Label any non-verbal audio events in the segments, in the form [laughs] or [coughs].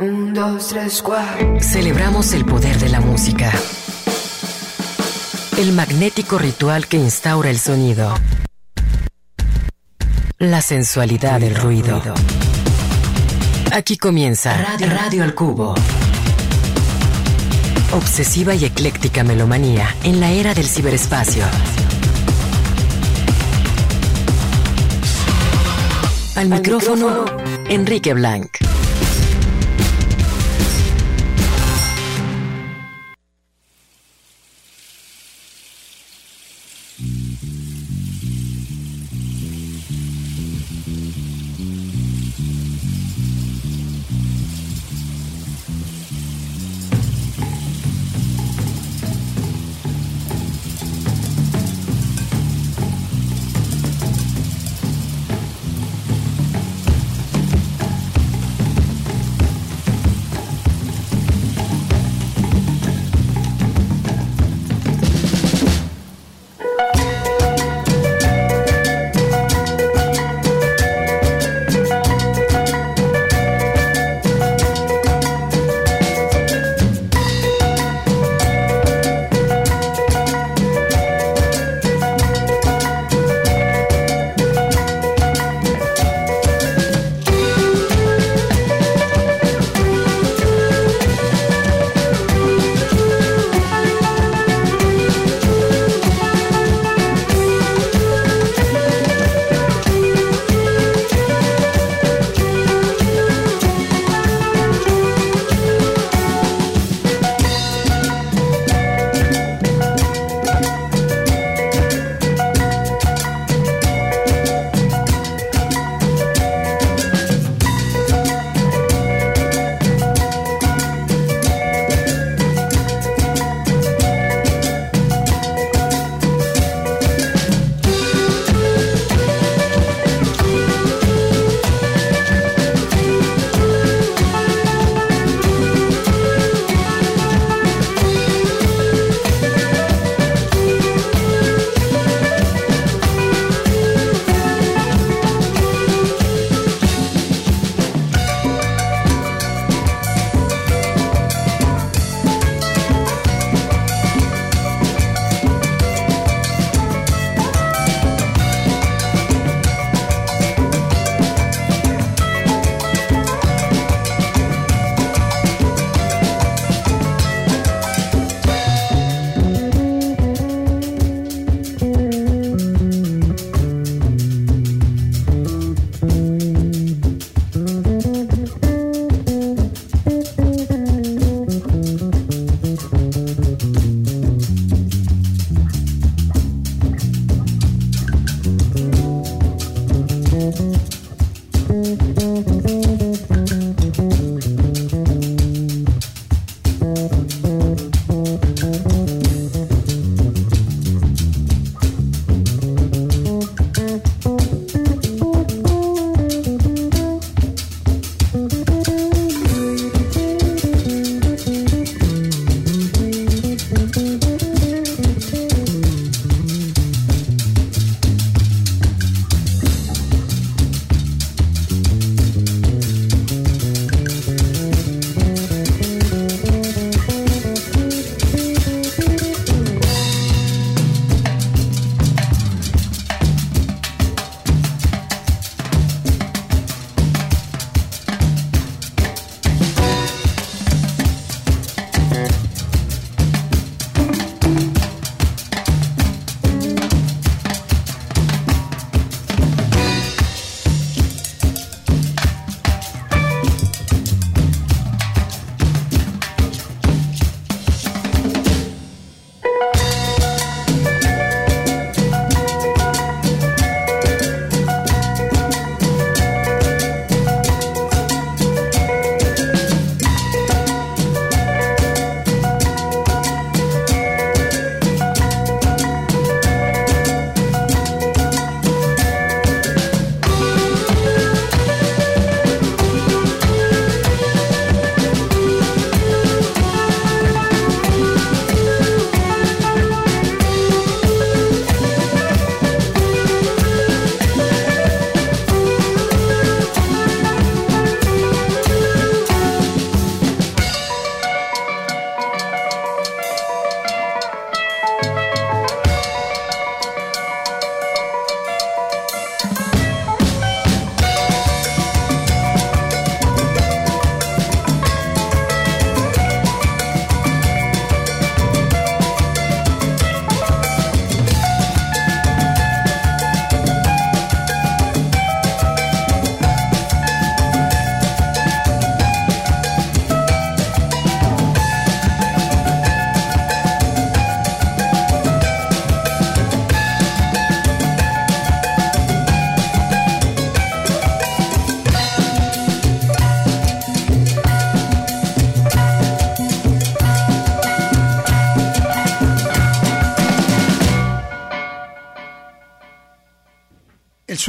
Un, dos, tres, cuatro. Celebramos el poder de la música. El magnético ritual que instaura el sonido. La sensualidad del ruido. Aquí comienza Radio, Radio al Cubo. Obsesiva y ecléctica melomanía en la era del ciberespacio. Al micrófono, Enrique Blanc.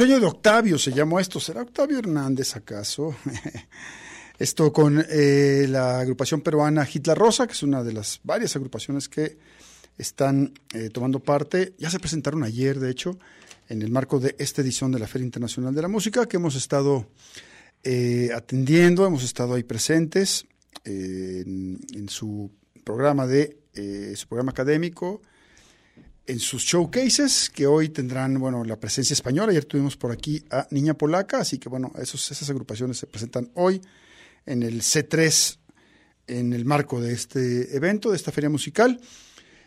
sueño de Octavio se llamó esto. ¿Será Octavio Hernández acaso? [laughs] esto con eh, la agrupación peruana Hitler Rosa, que es una de las varias agrupaciones que están eh, tomando parte. Ya se presentaron ayer, de hecho, en el marco de esta edición de la Feria Internacional de la Música, que hemos estado eh, atendiendo, hemos estado ahí presentes en, en, su programa de su programa académico en sus showcases, que hoy tendrán, bueno, la presencia española. Ayer tuvimos por aquí a Niña Polaca, así que, bueno, esos, esas agrupaciones se presentan hoy en el C3, en el marco de este evento, de esta feria musical.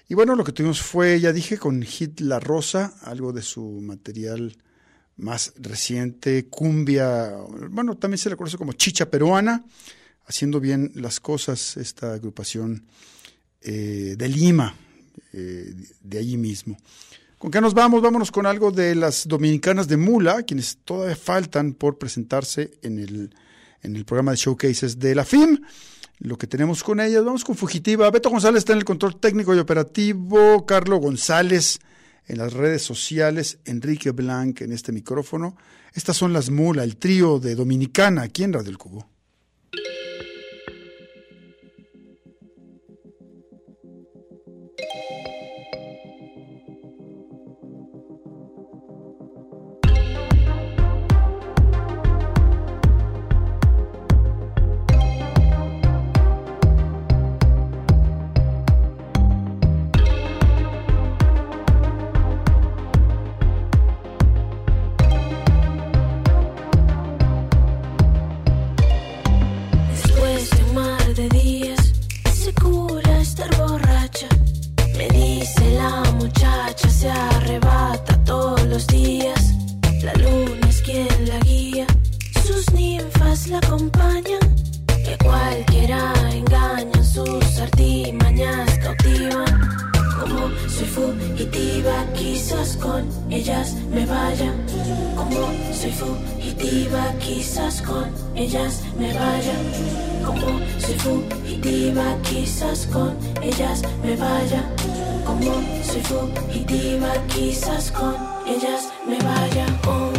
Y bueno, lo que tuvimos fue, ya dije, con Hit La Rosa, algo de su material más reciente, cumbia, bueno, también se le conoce como chicha peruana, haciendo bien las cosas esta agrupación eh, de Lima, eh, de allí mismo. ¿Con qué nos vamos? Vámonos con algo de las dominicanas de Mula, quienes todavía faltan por presentarse en el, en el programa de showcases de la FIM. Lo que tenemos con ellas, vamos con Fugitiva. Beto González está en el control técnico y operativo, Carlos González en las redes sociales, Enrique Blanc en este micrófono. Estas son las Mula, el trío de Dominicana aquí en Radio El Cubo. Soy fugitiva, quizás con ellas me vaya. Como soy fugitiva, quizás con ellas me vaya. Como soy fugitiva, quizás con ellas me vaya. Oh,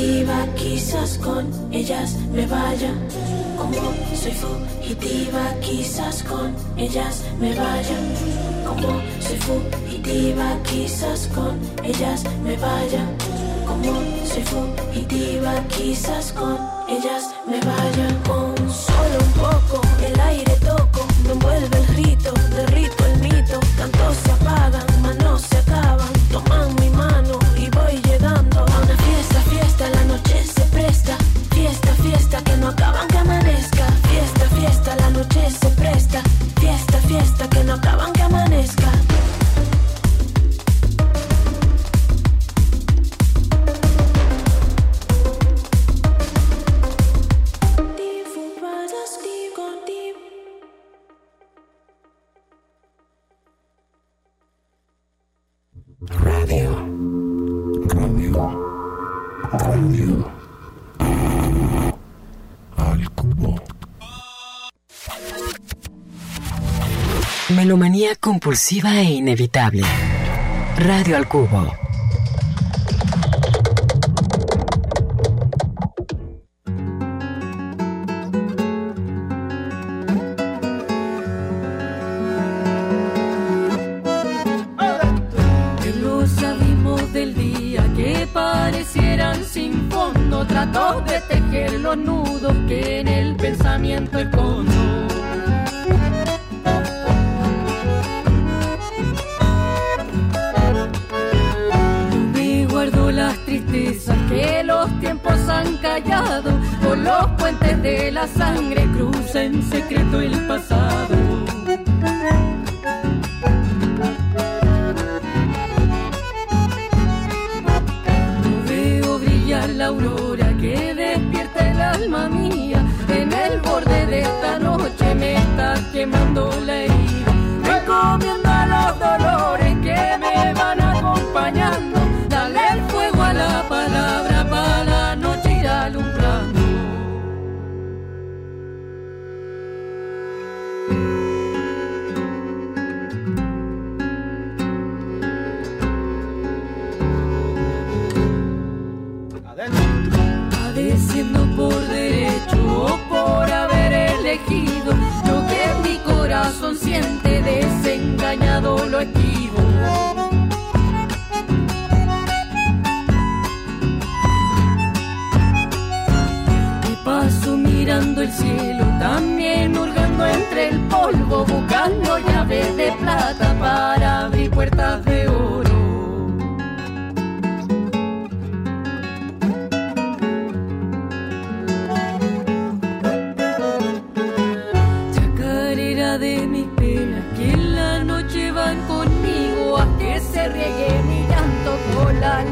fugitiva, quizás con ellas me vaya. Como soy fugitiva, quizás con ellas me vaya. Como soy fugitiva, quizás con ellas me vaya. Como soy fugitiva, quizás con ellas me vaya. Con solo un poco el aire toco, me envuelve el rito, derrito el mito, tanto se apagan. Compulsiva e inevitable. Radio al Cubo. trato de tejer los nudos que en el pensamiento escondo. Los puentes de la sangre cruza en secreto el pasado. Veo brillar la aurora que despierta el alma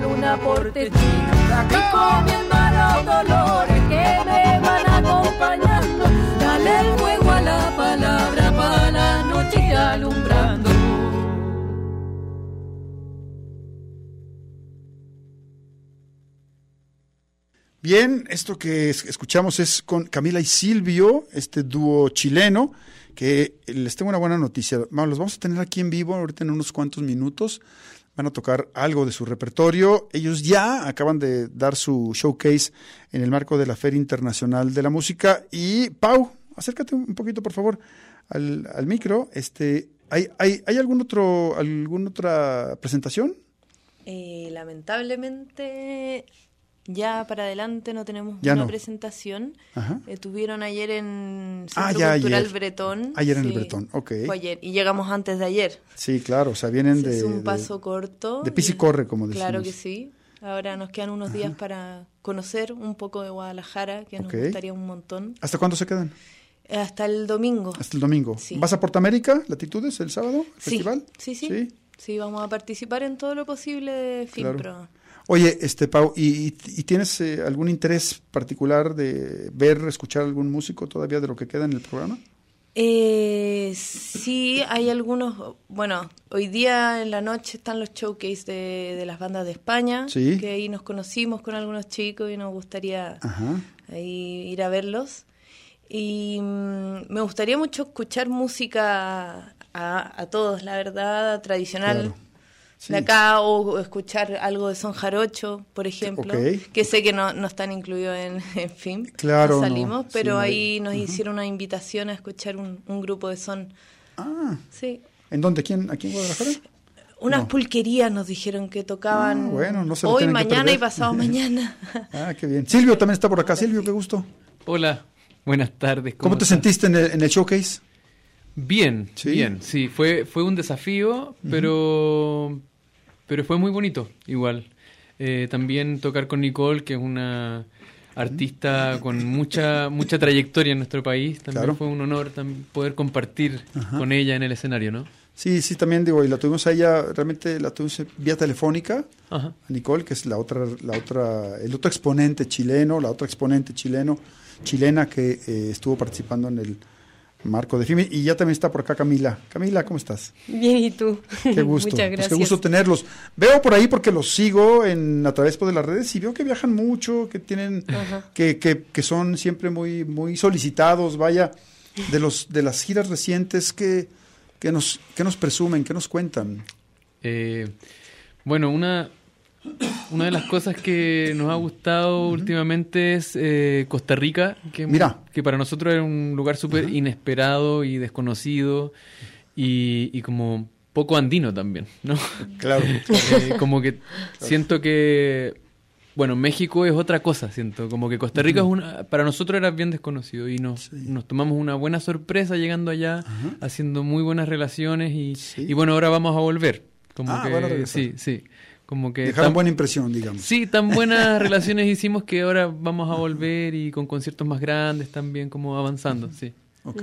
con la luna por testigo. Que comiendo a los dolores que me van acompañando. Dale el fuego a la palabra para la noche alumbrando. Bien, esto que es- escuchamos es con Camila y Silvio, este dúo chileno, que les tengo una buena noticia. Los vamos a tener aquí en vivo ahorita en unos cuantos minutos. Van a tocar algo de su repertorio. Ellos ya acaban de dar su showcase en el marco de la Feria Internacional de la Música. Y Pau, acércate un poquito, por favor, al, al micro. Este, ¿hay, hay, ¿Hay algún otro, alguna otra presentación? Eh, lamentablemente, ya para adelante no tenemos Ya una no. presentación. Ajá. Estuvieron ayer en Centro Ah, ya Cultural ayer. Bretón. Ayer en el Bretón, ok. Fue ayer. Y llegamos antes de ayer. Sí, claro, o sea, vienen de... es un de- paso corto. de pis y corre, como decimos. Claro que sí. Ahora nos quedan unos días para conocer un poco de Guadalajara, que nos Ok. gustaría un montón. ¿Hasta cuándo se quedan? Eh, Hasta el domingo. Hasta el domingo. Sí. ¿Vas a Portamérica, Latitudes, el sábado? ¿El Sí, festival? sí, sí, sí. vamos a participar en todo lo posible de Claro. Oye, este Pau, ¿y, tienes eh, algún interés particular de ver, escuchar algún músico todavía de lo que queda en el programa? Eh, sí, hay algunos. Bueno, hoy día en la noche están los showcase de, de las bandas de España. Sí. Que ahí nos conocimos con algunos chicos y nos gustaría Ajá. ahí ir a verlos. Y mm, me gustaría mucho escuchar música a, a todos, la verdad, tradicional. Claro. Sí. De acá, o, escuchar algo de son jarocho, por ejemplo, que sé que no, no están incluidos en, [laughs] en film, Claro, no no. salimos, Sí, pero ahí nos hicieron una invitación a escuchar un, un grupo de son. Ah, Sí. ¿en dónde? ¿Quién, ¿Aquí en Guadalajara? Unas No. pulquerías nos dijeron que tocaban Ah, bueno, no se hoy, mañana y pasado [laughs] mañana. Ah, qué bien. Silvio también está por acá. Silvio, qué gusto. Hola, buenas tardes. ¿Cómo, te sentiste en el, en el showcase? Bien, Sí. bien, sí, fue, fue un desafío, pero, pero fue muy bonito igual. Eh, también tocar con Nicole, que es una artista con mucha mucha trayectoria en nuestro país, también Claro. fue un honor poder compartir con ella en el escenario, ¿no? Sí, sí, también digo, y la tuvimos a ella, realmente la tuvimos vía telefónica, Ajá. a Nicole, que es la otra, la otra, el otro exponente chileno, la otra exponente chileno, chilena que eh, estuvo participando en el marco de FIMI, y ya también está por acá Camila. Camila, ¿cómo estás? Bien, ¿y tú? Qué gusto. [laughs] Muchas Pues gracias. qué gusto tenerlos. Veo por ahí porque los sigo en a través pues, de las redes y veo que viajan mucho, que tienen, Ajá. que, que, que son siempre muy, muy solicitados, vaya, de los, de las giras recientes que, que nos, que nos presumen, que nos cuentan. Eh, bueno, una, una de las cosas que nos ha gustado últimamente es eh, Costa Rica, que, Mira. que para nosotros era un lugar súper inesperado y desconocido y, y como poco andino también, ¿no? Claro. [laughs] Eh, como que siento que bueno, México es otra cosa, siento. Como que Costa Rica es una, para nosotros era bien desconocido y nos, nos tomamos una buena sorpresa llegando allá, haciendo muy buenas relaciones y, Sí. y bueno, ahora vamos a volver. Como Ah, que, regresar. sí, sí. Como que Dejaron tan- buena impresión, digamos. Sí, tan buenas [laughs] relaciones hicimos que ahora vamos a volver y con conciertos más grandes también, como avanzando, sí. Ok.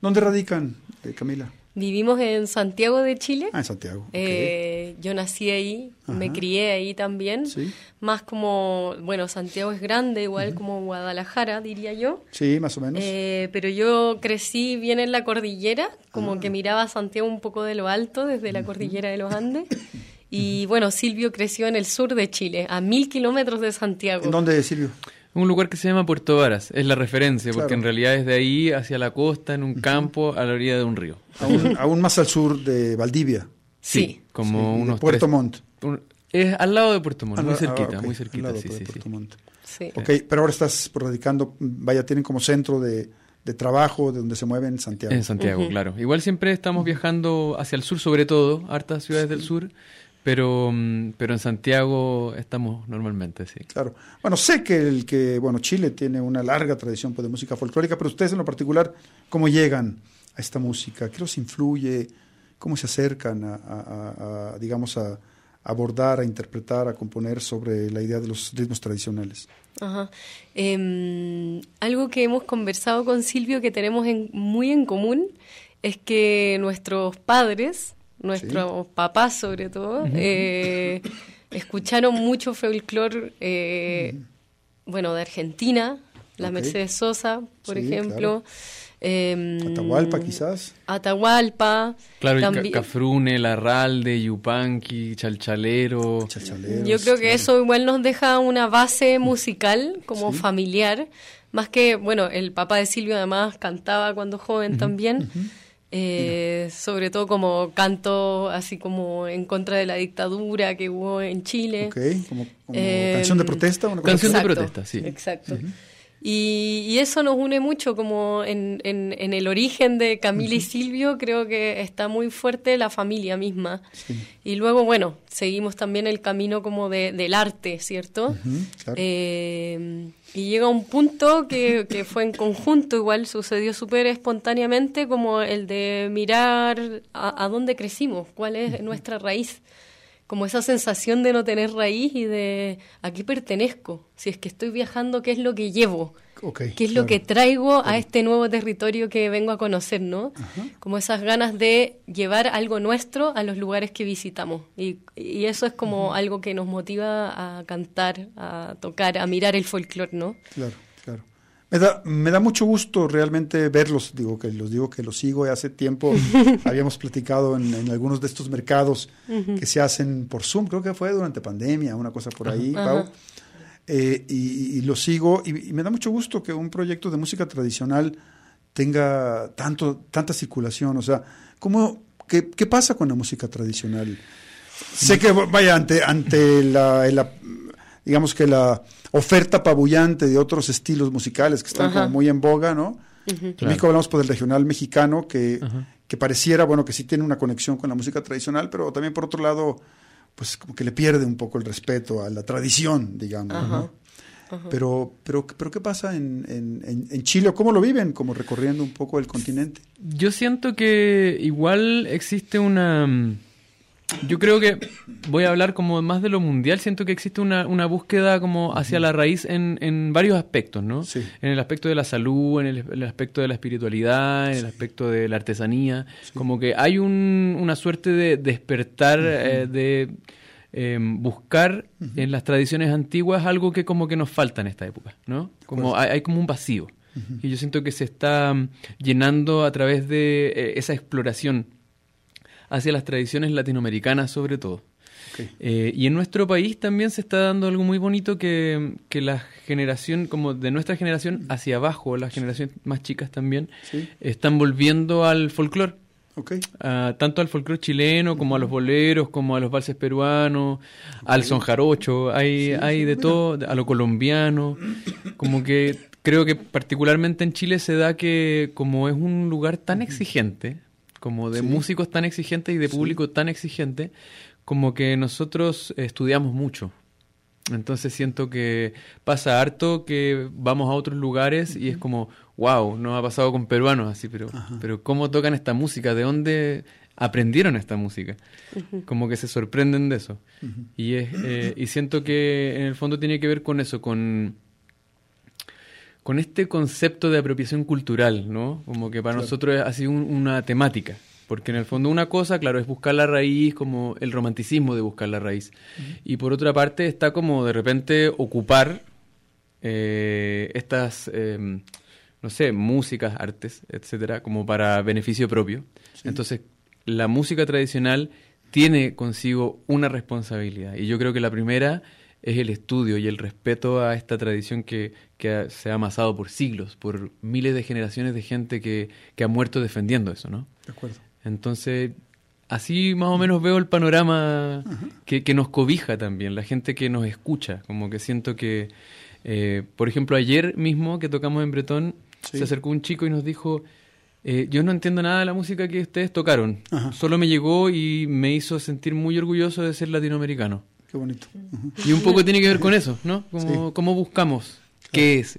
¿Dónde radican, eh, Camila? Vivimos en Santiago de Chile. Ah, en Santiago. ok. Eh, yo nací ahí, me Ajá. crié ahí también. Sí. Más como, bueno, Santiago es grande, igual como Guadalajara, diría yo. Sí, más o menos. Eh, pero yo crecí bien en la cordillera, como Ah. que miraba a Santiago un poco de lo alto, desde la cordillera de los Andes. [coughs] Y bueno, Silvio creció en el sur de Chile, a mil kilómetros de Santiago. ¿En dónde, Silvio? Un lugar que se llama Puerto Varas, es la referencia, porque en realidad es de ahí hacia la costa, en un campo, a la orilla de un río. Aún, [laughs] aún más al sur de Valdivia. Sí. como Sí, de unos Puerto tres- Montt. un- es al lado de Puerto Montt, Al muy la- cerquita, ah, ok, muy al cerquita, lado sí, de sí, Puerto sí. Montt. Sí. Ok, pero ahora estás radicando, vaya, tienen como centro de, de trabajo, de donde se mueven Santiago. En Santiago, claro. Igual siempre estamos viajando hacia el sur, sobre todo, hartas ciudades del sur, pero, mm, pero en Santiago estamos normalmente, sí. Claro. Bueno, sé que el que, bueno, Chile tiene una larga tradición pues, de música folclórica, pero ustedes en lo particular, ¿cómo llegan a esta música? ¿Qué los influye? ¿Cómo se acercan a, a- a- a, digamos, a abordar, a interpretar, a componer sobre la idea de los ritmos tradicionales? Ajá. Em, algo que hemos conversado con Silvio que tenemos en- muy en común es que nuestros padres, nuestros papás sobre todo, eh, escucharon mucho folclore, eh, bueno, de Argentina, la. Mercedes Sosa, por Sí, ejemplo. Em, Atahualpa, quizás. Atahualpa. Claro, también- Cafrune, Larralde, Yupanqui, Chalchalero. Yo creo que claro. eso igual nos deja una base musical como Sí. familiar, más que, bueno, el papá de Silvio además cantaba cuando joven también, eh, sobre todo como canto así como en contra de la dictadura que hubo en Chile. Ok, como, como Eh, canción de protesta. Una cosa Canción de protesta, sí. Exacto. Y, y eso nos une mucho, como en, en, en el origen de Camila y Silvio, creo que está muy fuerte la familia misma. Y luego, bueno, seguimos también el camino como de, del arte, ¿cierto? Claro. Eh, y llega un punto que, que fue en conjunto, igual sucedió súper espontáneamente, como el de mirar a, a dónde crecimos, cuál es nuestra raíz como esa sensación de no tener raíz y de a qué pertenezco. Si es que estoy viajando, ¿qué es lo que llevo? ¿Qué es lo que traigo a este nuevo territorio que vengo a conocer, no? Como esas ganas de llevar algo nuestro a los lugares que visitamos. Y, y eso es como algo que nos motiva a cantar, a tocar, a mirar el folclore, ¿no? Claro. Me da, me da mucho gusto realmente verlos, digo que los digo que los sigo. Y hace tiempo [laughs] habíamos platicado en, en algunos de estos mercados que se hacen por Zoom, creo que fue durante pandemia, una cosa por ahí, Pau. Eh, y, y los sigo. Y, y me da mucho gusto que un proyecto de música tradicional tenga tanto, tanta circulación, o sea, ¿cómo, qué, qué pasa con la música tradicional? Sé que, vaya, ante, ante la, la- digamos que la oferta apabullante de otros estilos musicales que están Ajá. como muy en boga, ¿no? En México hablamos por el regional mexicano, que, que pareciera, bueno, que sí tiene una conexión con la música tradicional, pero también por otro lado, pues como que le pierde un poco el respeto a la tradición, digamos, ¿no? Pero, pero, pero ¿qué pasa en, en, en- en Chile? ¿Cómo lo viven? Como recorriendo un poco el continente. Yo siento que igual existe una... Yo creo que voy a hablar como más de lo mundial, siento que existe una, una búsqueda como hacia la raíz en, en varios aspectos, ¿no? Sí. En el aspecto de la salud, en el, el aspecto de la espiritualidad, en el aspecto de la artesanía, como que hay un- una suerte de despertar, eh, de eh, buscar en las tradiciones antiguas algo que como que nos falta en esta época, ¿no? Como hay, hay como un vacío. Y yo siento que se está mm, llenando a través de eh, esa exploración hacia las tradiciones latinoamericanas sobre todo. Eh, y en nuestro país también se está dando algo muy bonito que, que la generación, como de nuestra generación hacia abajo, las generaciones más chicas también, Sí. están volviendo al folclore. Ah, tanto al folclore chileno como a los boleros, como a los valses peruanos, al son jarocho, hay, hay de todo, a lo colombiano, como que creo que particularmente en Chile se da que como es un lugar tan exigente, como de músicos tan exigentes y de público tan exigente, como que nosotros estudiamos mucho. Entonces siento que pasa harto que vamos a otros lugares y es como, wow, no ha pasado con peruanos así, pero, pero ¿cómo tocan esta música? ¿De dónde aprendieron esta música? Como que se sorprenden de eso. y, es, eh, y siento que en el fondo tiene que ver con eso, con con este concepto de apropiación cultural, ¿no? Como que para nosotros ha sido una temática. Porque en el fondo una cosa, claro, es buscar la raíz, como el romanticismo de buscar la raíz. Y por otra parte está como de repente ocupar eh, estas, em, no sé, músicas, artes, etcétera, como para beneficio propio. Entonces, la música tradicional tiene consigo una responsabilidad. Y yo creo que la primera es el estudio y el respeto a esta tradición que, que se ha amasado por siglos, por miles de generaciones de gente que, que ha muerto defendiendo eso, ¿no? De acuerdo. Entonces, así más o menos veo el panorama que, que, nos cobija también, la gente que nos escucha, como que siento que, eh, por ejemplo, ayer mismo que tocamos en Bretón, se acercó un chico y nos dijo, eh, yo no entiendo nada de la música que ustedes tocaron, solo me llegó y me hizo sentir muy orgulloso de ser latinoamericano. Qué bonito. Y un poco tiene que ver con eso, ¿no? Como, ¿Cómo buscamos? ¿Qué es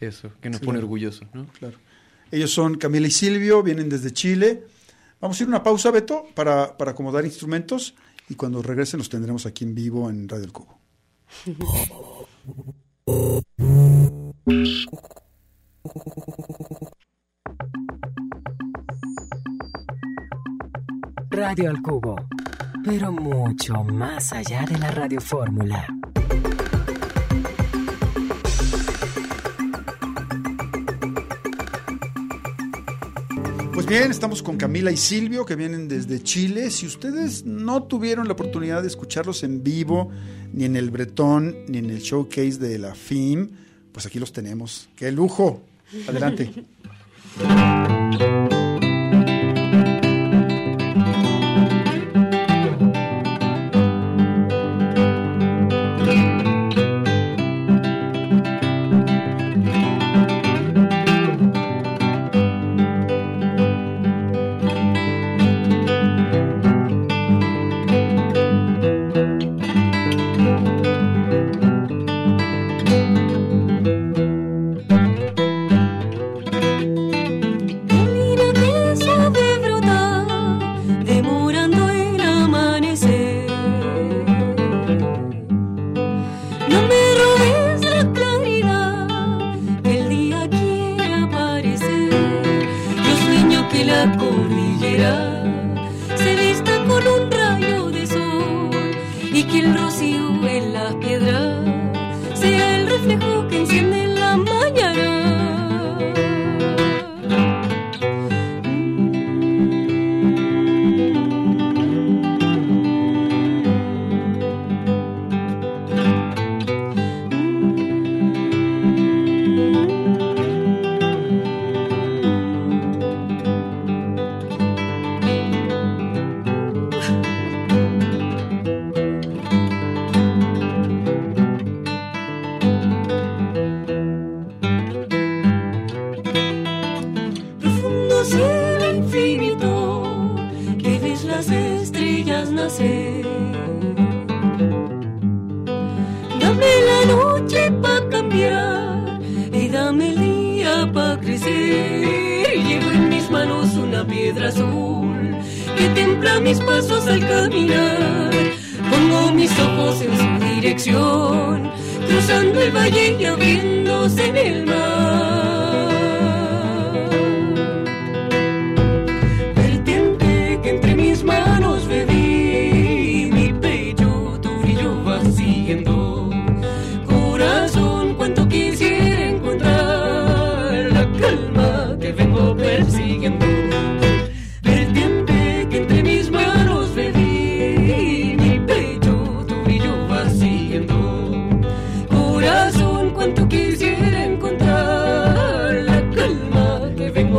eso que nos pone orgullosos, ¿no? Claro. Ellos son Camila y Silvio, vienen desde Chile. Vamos a ir a una pausa, Beto, para, para acomodar instrumentos y cuando regresen los tendremos aquí en vivo en Radio El Cubo. Radio al Cubo, pero mucho más allá de la radiofórmula. Pues bien, estamos con Camila y Silvio que vienen desde Chile. Si ustedes no tuvieron la oportunidad de escucharlos en vivo, ni en el Bretón, ni en el showcase de la FIM, pues aquí los tenemos. ¡Qué lujo! Adelante. [laughs] Corazón, cuanto quisiera encontrar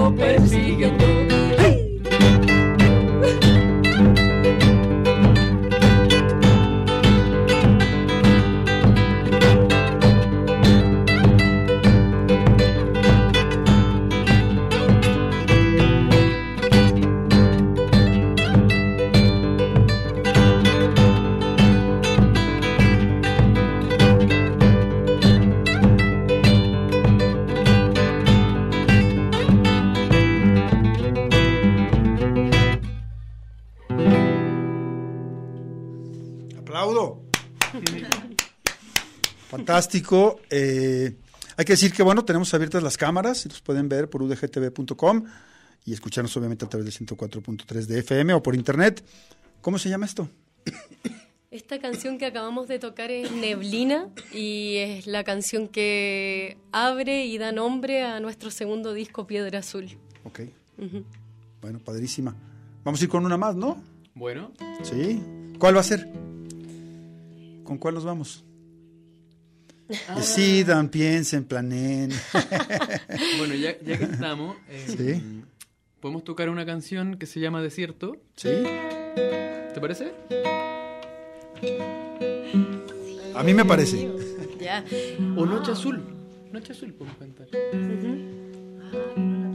lo persiguen Eh, hay que decir que, bueno, tenemos abiertas las cámaras y los pueden ver por udgtv.com y escucharnos obviamente a través de 104.3 de FM o por internet. ¿Cómo se llama esto? Esta canción que acabamos de tocar es Neblina y es la canción que abre y da nombre a nuestro segundo disco Piedra Azul. Ok. Bueno, padrísima. Vamos a ir con una más, ¿no? Bueno. Sí. ¿Cuál va a ser? ¿Con cuál nos vamos? Ah. Decidan, piensen, planeen. [laughs] bueno, ya, ya, que estamos, eh, Sí. podemos tocar una canción que se llama Desierto. ¿Sí? ¿Te parece? A mí me parece. Ya. O Noche Azul. Noche Azul podemos cantar. Vamos.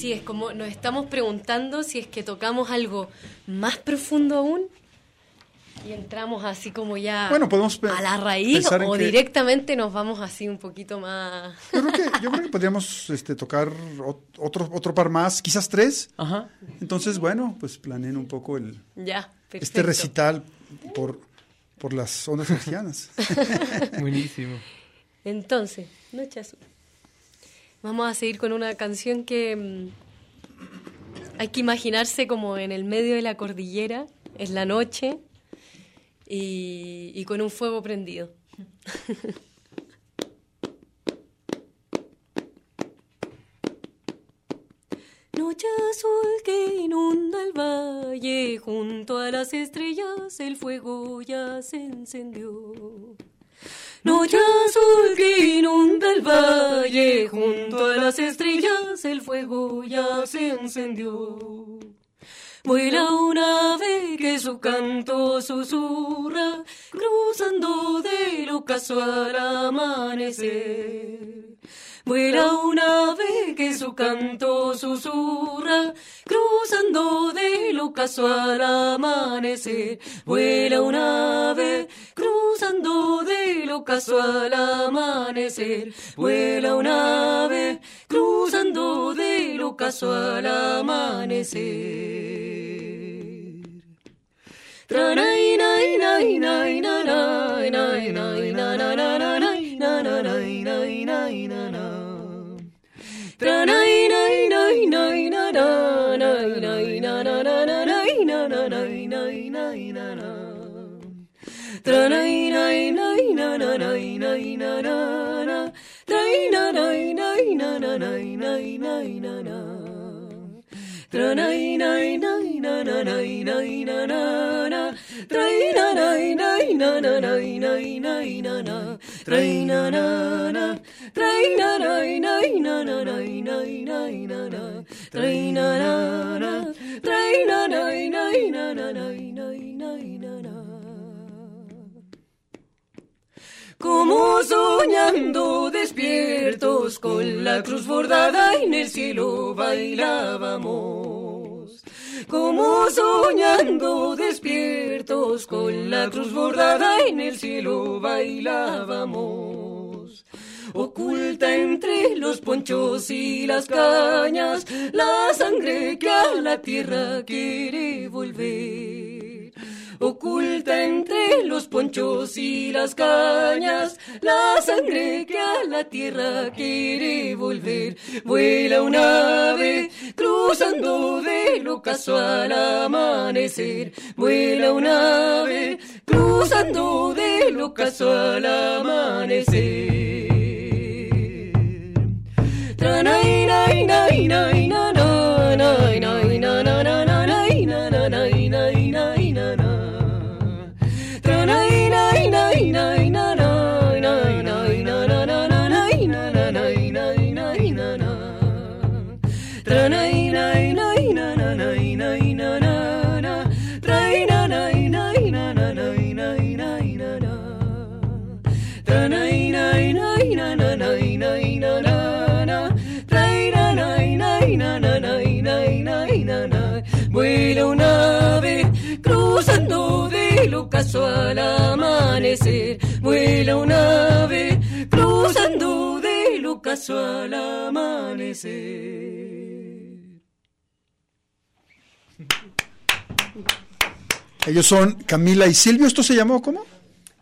Sí, es como nos estamos preguntando si es que tocamos algo más profundo aún y entramos así como ya Bueno, podemos a la raíz pensar en o que- directamente nos vamos así un poquito más... Yo creo que, yo creo que podríamos este, tocar ot- otro, otro par más, quizás tres. Ajá. Entonces, bueno, pues planeen un poco el, Ya, perfecto. este recital por, por las ondas cristianas. [laughs] Buenísimo. Entonces, Noche Azul. Vamos a seguir con una canción que mm, hay que imaginarse como en el medio de la cordillera, es la noche y, y con un fuego prendido. [laughs] Noche azul que inunda el valle, junto a las estrellas el fuego ya se encendió. Noche azul que inunda el valle, junto a las estrellas el fuego ya se encendió. Vuela un ave que su canto susurra, cruzando del ocaso al amanecer. Vuela un ave que su canto susurra, cruzando del ocaso al amanecer. Vuela un ave, cruzando del ocaso al amanecer. Vuela un ave, cruzando del ocaso al amanecer. Tranay, Train como soñando despiertos con la cruz bordada en el cielo bailábamos. Como soñando despiertos con la cruz bordada en el cielo bailábamos. Oculta entre los ponchos y las cañas la sangre que a la tierra quiere volver. Oculta entre los ponchos y las cañas la sangre que a la tierra quiere volver. Vuela un ave cruzando del ocaso al amanecer. Vuela un ave cruzando del ocaso al amanecer. vuela un ave cruzando del ocaso al amanecer. Ellos son Camila y Silvio. ¿Esto se llamó cómo?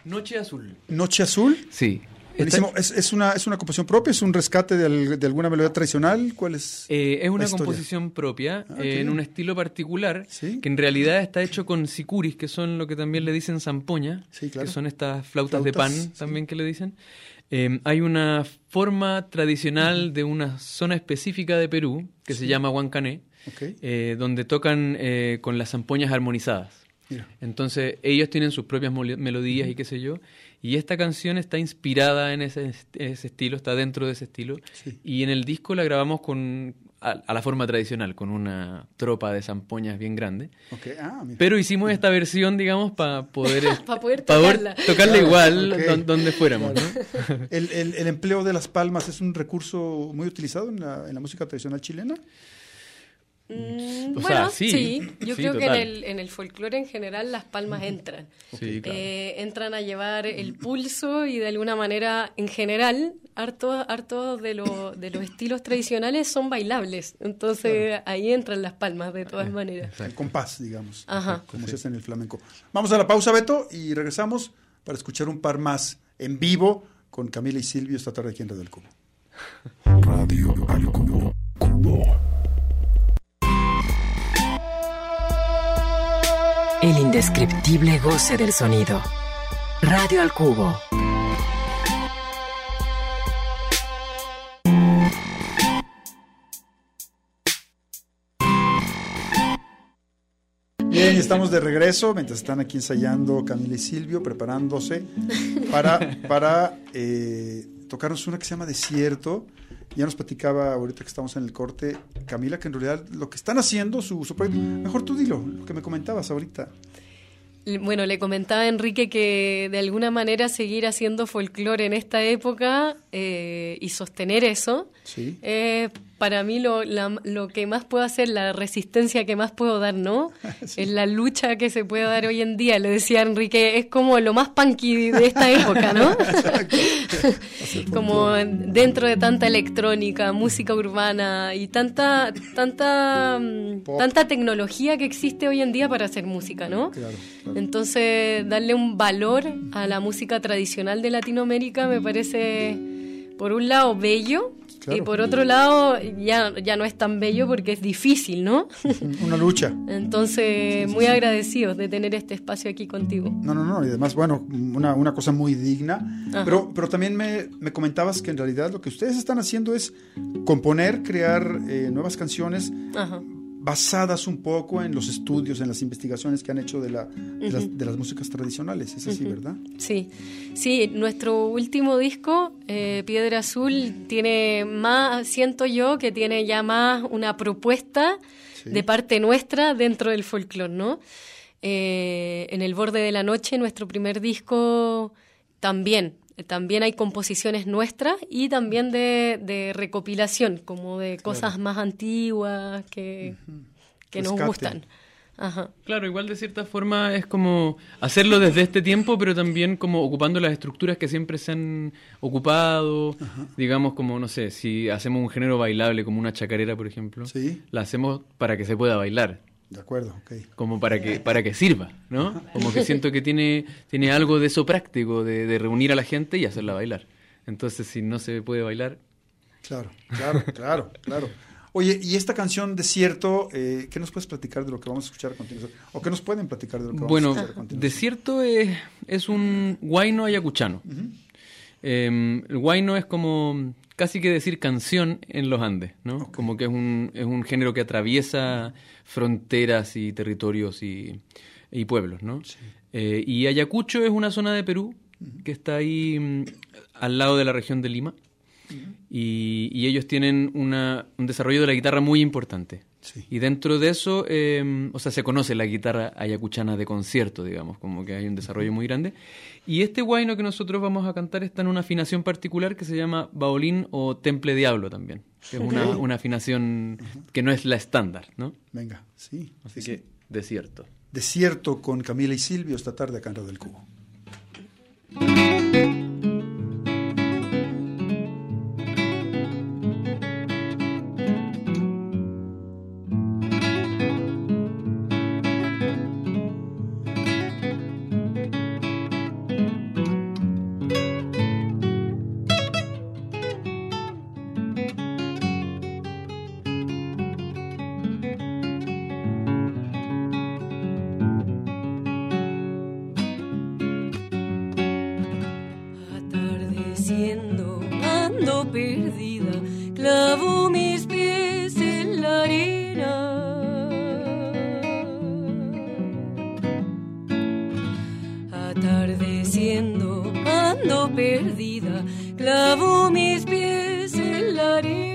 Noche Azul. ¿Noche Azul? Sí. Buenísimo. ¿Es, es una, ¿Es una composición propia? ¿Es un rescate de, al- de alguna melodía tradicional? ¿Cuál es? Eh, es una composición propia, Ah, eh, en un estilo particular, Sí. que en realidad está hecho con sicuris, que son lo que también le dicen zampoña, Sí, claro. que son estas flautas, de pan sí. también que le dicen. Eh, hay una forma tradicional de una zona específica de Perú, que se llama Huancané, eh, donde tocan con las zampoñas armonizadas. Mira. Entonces ellos tienen sus propias melodías y qué sé yo. Y esta canción está inspirada en ese, ese estilo, está dentro de ese estilo. Sí. Y en el disco la grabamos con a, a la forma tradicional, con una tropa de zampoñas bien grande. Ah, mira. Pero hicimos esta versión, digamos, para [laughs] poder, Pa' poder pa' tocarla. igual don- donde fuéramos. ¿no? [laughs] ¿El, el, el empleo de las palmas es un recurso muy utilizado en la, en la música tradicional chilena? Mm, O bueno, sea, sí. sí, Yo sí, creo que en total. el, en el folclore en general las palmas entran. Sí, claro. Eh, entran a llevar el pulso y de alguna manera, en general, hartos hartos de, lo- de los estilos tradicionales son bailables. Entonces ahí entran las palmas de todas maneras. El compás, digamos. Ajá. Como se hace en el flamenco. Vamos a la pausa, Beto, y regresamos para escuchar un par más en vivo con Camila y Silvio esta tarde aquí en Radio del Cubo. Radio al cubo. Cubo. El indescriptible goce del sonido. Radio al cubo. Bien, estamos de regreso mientras están aquí ensayando Camila y Silvio, preparándose para, para eh, tocarnos una que se llama Desierto. Ya nos platicaba ahorita que estamos en el corte, Camila, que en realidad lo que están haciendo, su, su proyecto, mejor tú dilo, lo que me comentabas ahorita. Bueno, le comentaba a Enrique que de alguna manera seguir haciendo folclore en esta época eh, y sostener eso, Sí. eh, para mí lo, la- lo que más puedo hacer, la resistencia que más puedo dar, ¿no? [laughs] Es la lucha que se puede dar hoy en día. Le decía Enrique, es como lo más punky de esta época, ¿no? [laughs] [laughs] como dentro de tanta electrónica, música urbana y tanta, tanta, mm, Pop. tanta tecnología que existe hoy en día para hacer música, ¿no? Claro, claro. Entonces, darle un valor a la música tradicional de Latinoamérica me parece, por un lado, bello. Claro. Y por otro lado, ya, ya no es tan bello porque es difícil, ¿no? [laughs] Una lucha. Entonces, muy agradecidos de tener este espacio aquí contigo. No, no, no, y además, bueno, una, una cosa muy digna. Ajá. Pero, pero también me, me comentabas que en realidad lo que ustedes están haciendo es componer, crear eh, nuevas canciones Ajá. Basadas un poco en los estudios, en las investigaciones que han hecho de, la, de, las, de las músicas tradicionales. Es así, ¿verdad? Sí, sí, nuestro último disco, eh, Piedra Azul, tiene más, siento yo que tiene ya más una propuesta Sí. de parte nuestra dentro del folclore, ¿no? Eh, en El Borde de la Noche, nuestro primer disco, también, también hay composiciones nuestras y también de, de recopilación, como de cosas más antiguas que, que nos gustan. Ajá. Claro, igual de cierta forma es como hacerlo desde este tiempo, pero también como ocupando las estructuras que siempre se han ocupado, digamos como, no sé, si hacemos un género bailable como una chacarera, por ejemplo, Sí. la hacemos para que se pueda bailar, De acuerdo, ok. como para que para que sirva, ¿no? Como que siento que tiene tiene algo de eso práctico, de, de reunir a la gente y hacerla bailar. Entonces, si no se puede bailar, Claro, claro, claro, claro. Oye, y esta canción Desierto, eh, ¿qué nos puedes platicar de lo que vamos a escuchar a continuación? ¿O qué nos pueden platicar de lo que vamos Bueno, a escuchar a continuación? desierto es, es un guayno ayacuchano. Eh, el guayno es como casi que decir canción en los Andes, ¿no? Como que es un, es un género que atraviesa fronteras y territorios y, y pueblos, ¿no? Eh, y Ayacucho es una zona de Perú que está ahí mm, al lado de la región de Lima. Y, y ellos tienen una, un desarrollo de la guitarra muy importante. Sí. Y dentro de eso, eh, o sea, se conoce la guitarra ayacuchana de concierto, digamos, como que hay un desarrollo muy grande. Y este guayno que nosotros vamos a cantar está en una afinación particular que se llama baolín o temple diablo también, que es una, una afinación que no es la estándar, ¿no? Venga, sí. Así sí, que, sí. desierto. Desierto con Camila y Silvio esta tarde acá en Radio del Cubo. Atardeciendo, ando perdida, clavo mis pies en la arena.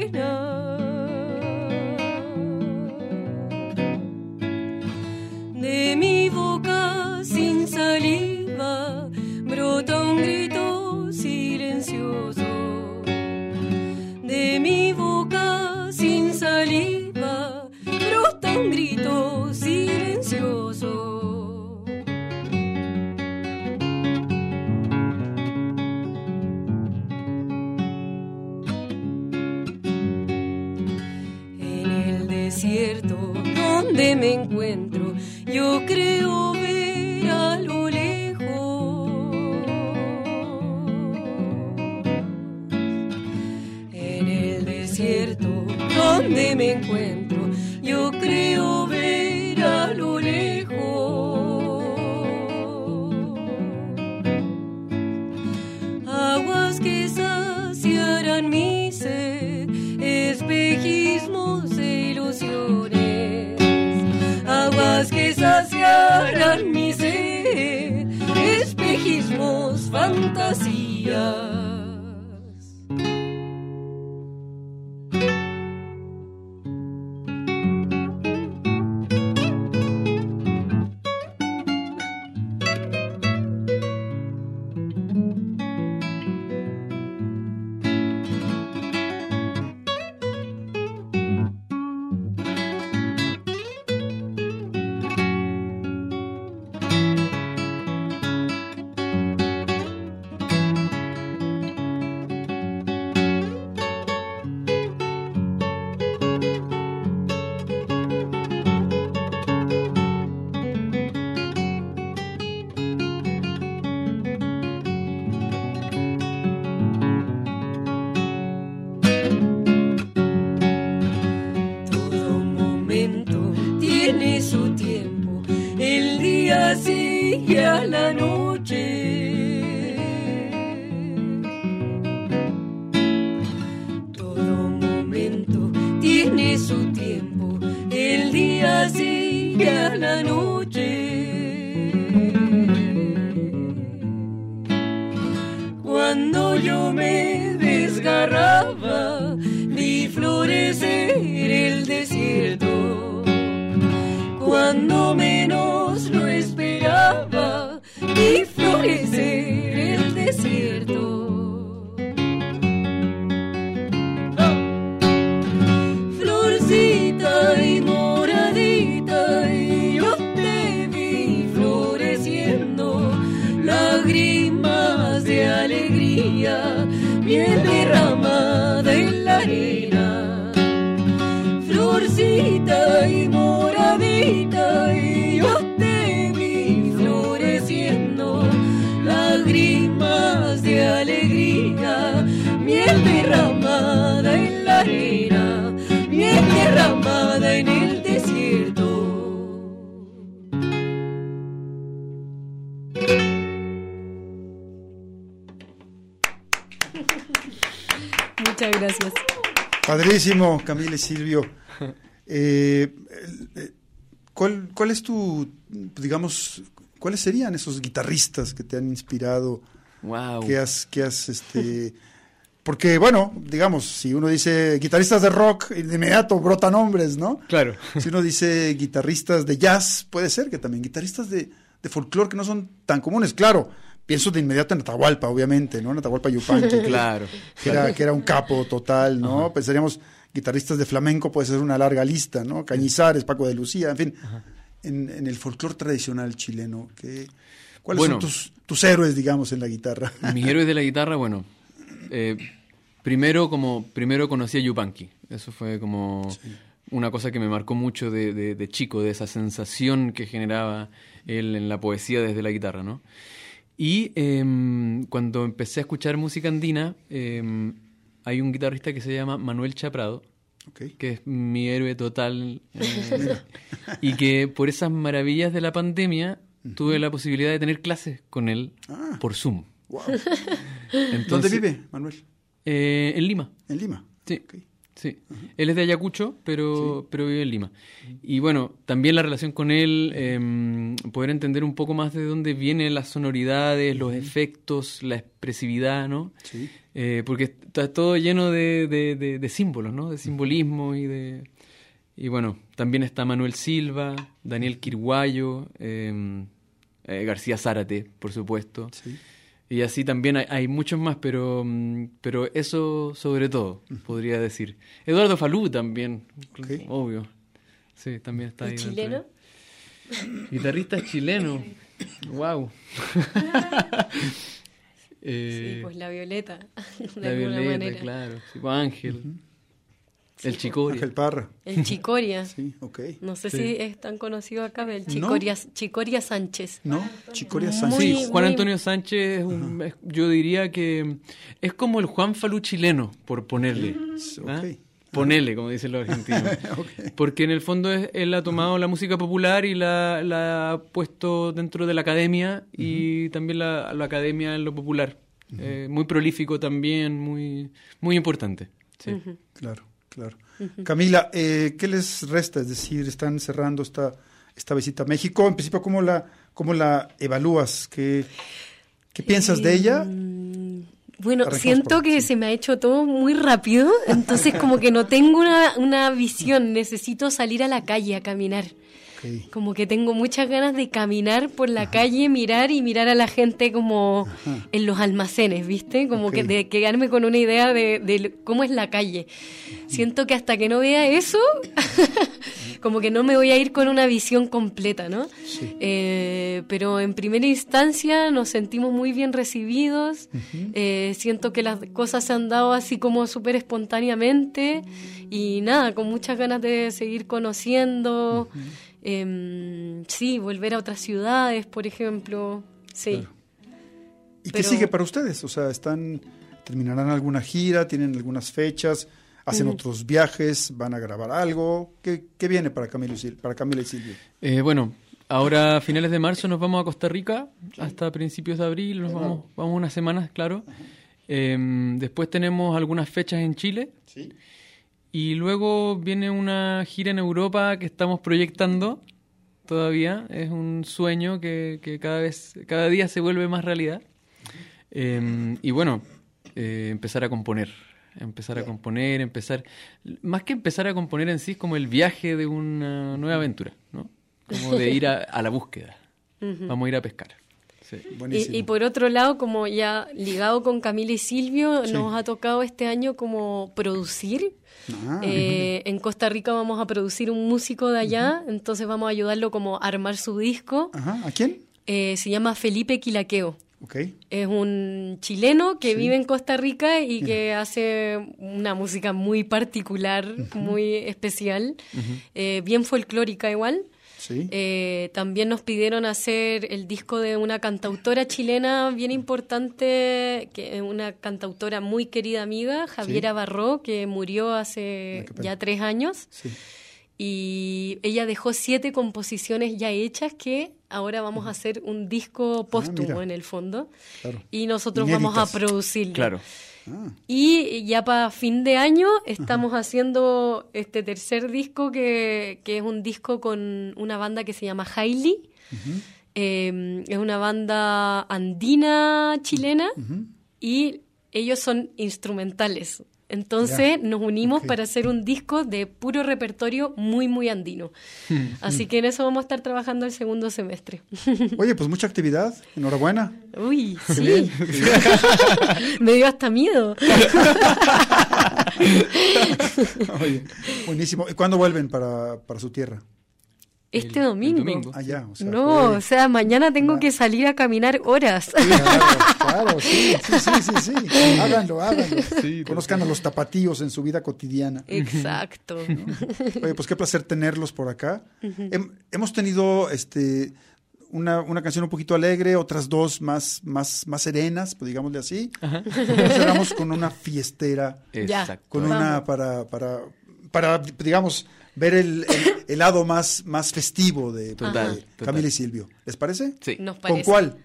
Padrísimo, Camila y Silvio. Eh, eh, ¿cuál, ¿Cuál es tu, digamos, cuáles serían esos guitarristas que te han inspirado? Wow. Que has, que has, este, porque bueno, digamos, si uno dice guitarristas de rock, de inmediato brotan nombres, ¿no? Claro. Si uno dice guitarristas de jazz, puede ser que también guitarristas de, de folclore que no son tan comunes, claro. Pienso de inmediato en Atahualpa, obviamente, ¿no? En Atahualpa Yupanqui. que- [laughs] Claro, Que era, que era un capo total, ¿no? Pensaríamos guitarristas de flamenco, puede ser una larga lista, ¿no? Cañizares, Paco de Lucía, en fin. En, en el folclore tradicional chileno, que, ¿cuáles Bueno. son tus, tus héroes, digamos, en la guitarra? Mis héroes de la guitarra, bueno, eh, primero como primero conocí a Yupanqui. Eso fue como una cosa que me marcó mucho de, de- de chico, de esa sensación que generaba él en la poesía desde la guitarra, ¿no? Y em, cuando empecé a escuchar música andina, em, hay un guitarrista que se llama Manuel Chaprado, que es mi héroe total. eh, [laughs] y que por esas maravillas de la pandemia tuve la posibilidad de tener clases con él Ah. por Zoom. Wow. [laughs] Entonces, ¿Dónde vive, Manuel? Eh, en Lima. En Lima. Sí. Sí, él es de Ayacucho, pero, pero vive en Lima. Y bueno, también la relación con él, em, poder entender un poco más de dónde vienen las sonoridades, los efectos, la expresividad, ¿no? Sí. Eh, porque está todo lleno de, de- de- de símbolos, ¿no? De simbolismo y de... Y bueno, también está Manuel Silva, Daniel Quirguayo, em, eh, García Zárate, por supuesto. Sí. Y así también hay, hay muchos más, pero, mm, pero eso sobre todo, podría decir. Eduardo Falú también, Ok. obvio. Sí, también está ahí. ¿Y dentro. chileno? Guitarrista chileno. [laughs] wow. Sí, [laughs] pues la Violeta, [laughs] de Eh, la alguna Violeta, manera. claro. Sí, pues Ángel. El Chicoria. Ángel Parra. El Chicoria. [laughs] Sí, ok. No sé Sí. si es tan conocido acá, el No. Chicoria, Chicoria Sánchez. ¿No? Chicoria Muy- Sánchez. Sí, Juan muy- Antonio Sánchez, es un- es- yo diría que es como el Juan Falú chileno, por ponerle. ¿ah? ok. Ponerle, como dicen los argentinos. [laughs] Porque en el fondo es- él ha tomado la música popular y la, la ha puesto dentro de la academia y también la, la academia en lo popular. Eh, muy prolífico también, muy, muy importante. Sí. Claro, claro. Camila, eh, ¿qué les resta? Es decir, están cerrando esta, esta visita a México. En principio, ¿cómo la, cómo la evalúas? ¿Qué, qué piensas de ella? Bueno, siento que se me ha hecho todo muy rápido, entonces como que no tengo una, una visión, necesito salir a la calle a caminar. Como que tengo muchas ganas de caminar por la calle, mirar y mirar a la gente como en los almacenes, ¿viste? Como que de quedarme con una idea de, de cómo es la calle. Siento que hasta que no vea eso, [laughs] como que no me voy a ir con una visión completa, ¿no? Eh, pero en primera instancia nos sentimos muy bien recibidos, eh, siento que las cosas se han dado así como súper espontáneamente. Y nada, con muchas ganas de seguir conociendo, em, sí, volver a otras ciudades, por ejemplo, sí. Claro. ¿Y qué sigue para ustedes? O sea, están terminarán alguna gira, tienen algunas fechas, hacen otros viajes, van a grabar algo. ¿Qué, qué viene para Camila y Sil- para Camila y Silvio? Eh, bueno, ahora a finales de marzo nos vamos a Costa Rica, hasta principios de abril, nos vamos, vamos unas semanas, claro. Em, después tenemos algunas fechas en Chile Sí. y luego viene una gira en Europa que estamos proyectando todavía. Es un sueño que, que cada vez, cada día se vuelve más realidad. Em, y bueno, eh, empezar a componer. Empezar a componer, empezar. Más que empezar a componer en sí, es como el viaje de una nueva aventura, ¿no? Como de ir a, a la búsqueda. [laughs] Vamos a ir a pescar. Sí. Buenísimo. Y, y por otro lado, como ya ligado con Camila y Silvio, Sí. nos ha tocado este año como producir. Ah, Eh, en Costa Rica vamos a producir un músico de allá, entonces vamos a ayudarlo como a armar su disco. Ajá. ¿A quién? Eh, se llama Felipe Quilaqueo. Es un chileno que vive en Costa Rica y que hace una música muy particular, muy especial, eh, bien folclórica igual. Sí. Eh, también nos pidieron hacer el disco de una cantautora chilena bien importante, que es una cantautora muy querida amiga, Javiera Barró, que murió hace ya tres años. sí. Y ella dejó siete composiciones ya hechas que ahora vamos a hacer un disco póstumo mira. en el fondo. Claro. Y nosotros vamos a producirlo. Claro. Ah, Y ya para fin de año estamos haciendo este tercer disco que, que es un disco con una banda que se llama Hailey. Eh, es una banda andina chilena y ellos son instrumentales. Entonces nos unimos para hacer un disco de puro repertorio muy, muy andino. Así que en eso vamos a estar trabajando el segundo semestre. [laughs] Oye, pues mucha actividad. Enhorabuena. Uy, sí. [laughs] Me dio hasta miedo. [laughs] Oye, buenísimo. ¿Y cuándo vuelven para, para su tierra? Este El- el domingo. Ah, ya. O sea, no, fue- o sea, mañana tengo que salir a caminar horas. Claro, claro, [laughs] sí, sí, sí, sí, sí. Háganlo, háganlo. Sí, Conozcan a los tapatíos en su vida cotidiana. Exacto. [laughs] Oye, pues qué placer tenerlos por acá. Hem- hemos tenido este una, una canción un poquito alegre, otras dos más, más, más serenas, pues digámosle así. Cerramos con una fiestera. Exacto. con una para, para, para, digamos, ver el, el- el lado más, más festivo de, Total, de total. Camila y Silvio. ¿Les parece? Sí. Nos ¿Con parece. cuál?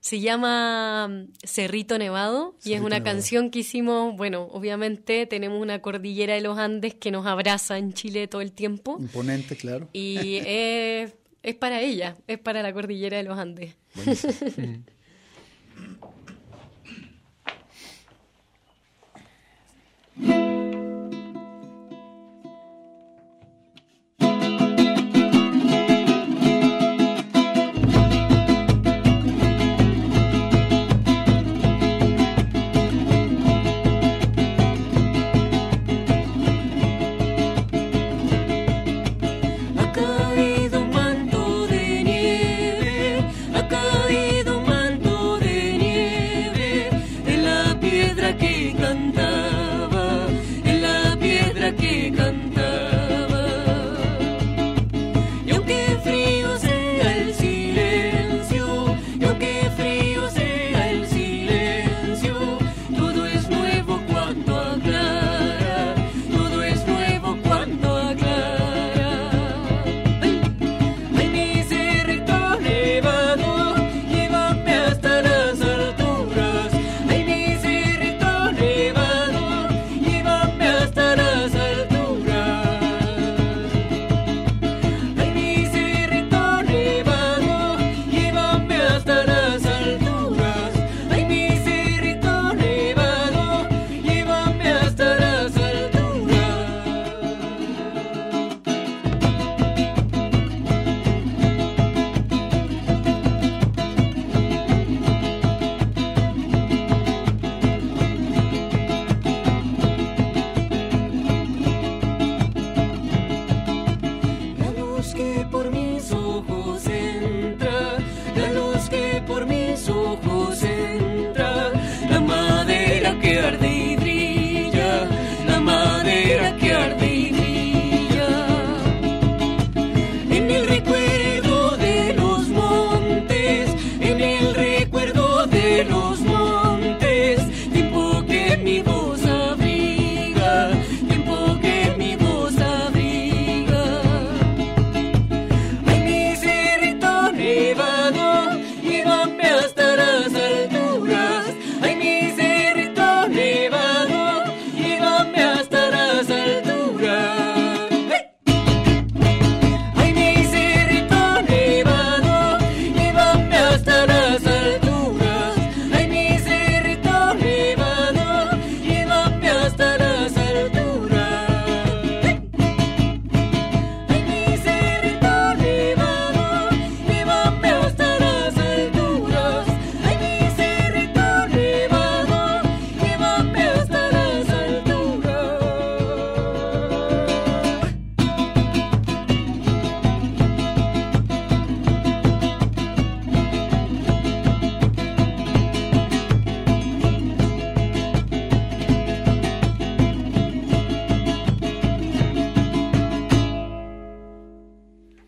Se llama mm, Cerrito Nevado y es una Nevado. canción que hicimos, bueno, obviamente tenemos una cordillera de los Andes que nos abraza en Chile todo el tiempo Imponente, claro. y es, es para ella, es para la cordillera de los Andes. Ha [laughs]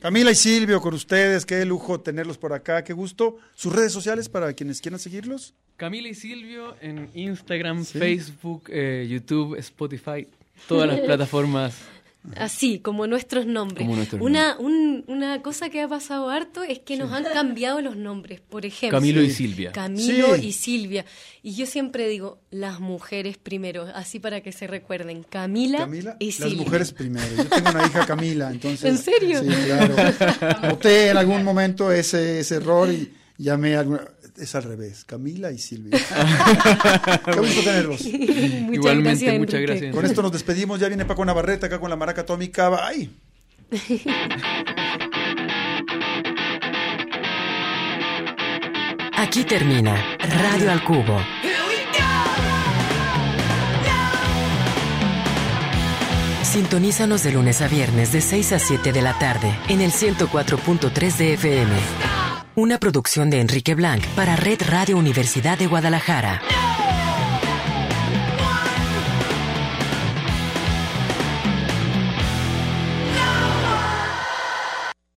Camila y Silvio, con ustedes, qué lujo tenerlos por acá, qué gusto. Sus redes sociales para quienes quieran seguirlos. Camila y Silvio en Instagram, Sí. Facebook, eh, YouTube, Spotify, todas las [laughs] plataformas. Así, como nuestros nombres. Como nuestros una, un- una cosa que ha pasado harto es que nos han cambiado los nombres. Por ejemplo, Camilo y. Silvia. Camilo Sí. y Silvia. Y yo siempre digo, las mujeres primero, así para que se recuerden. Camila, Camila, y las Silvia. mujeres primero. Yo tengo una hija Camila, entonces. ¿En serio? Sí, claro. Noté en algún momento ese, ese error y llamé a alguna. Es al revés, Camila y Silvia. [laughs] Qué gusto tenerlos. [laughs] Muchas Igualmente, gracias, muchas Enrique. gracias. Con esto nos despedimos. Ya viene Paco Navarrete acá con la maraca atómica. ¡Ay! [laughs] Aquí termina Radio al Cubo. Sintonízanos de lunes a viernes de 6 a 7 de la tarde en el 104.3 de FM. Una producción de Enrique Blanc para Red Radio Universidad de Guadalajara.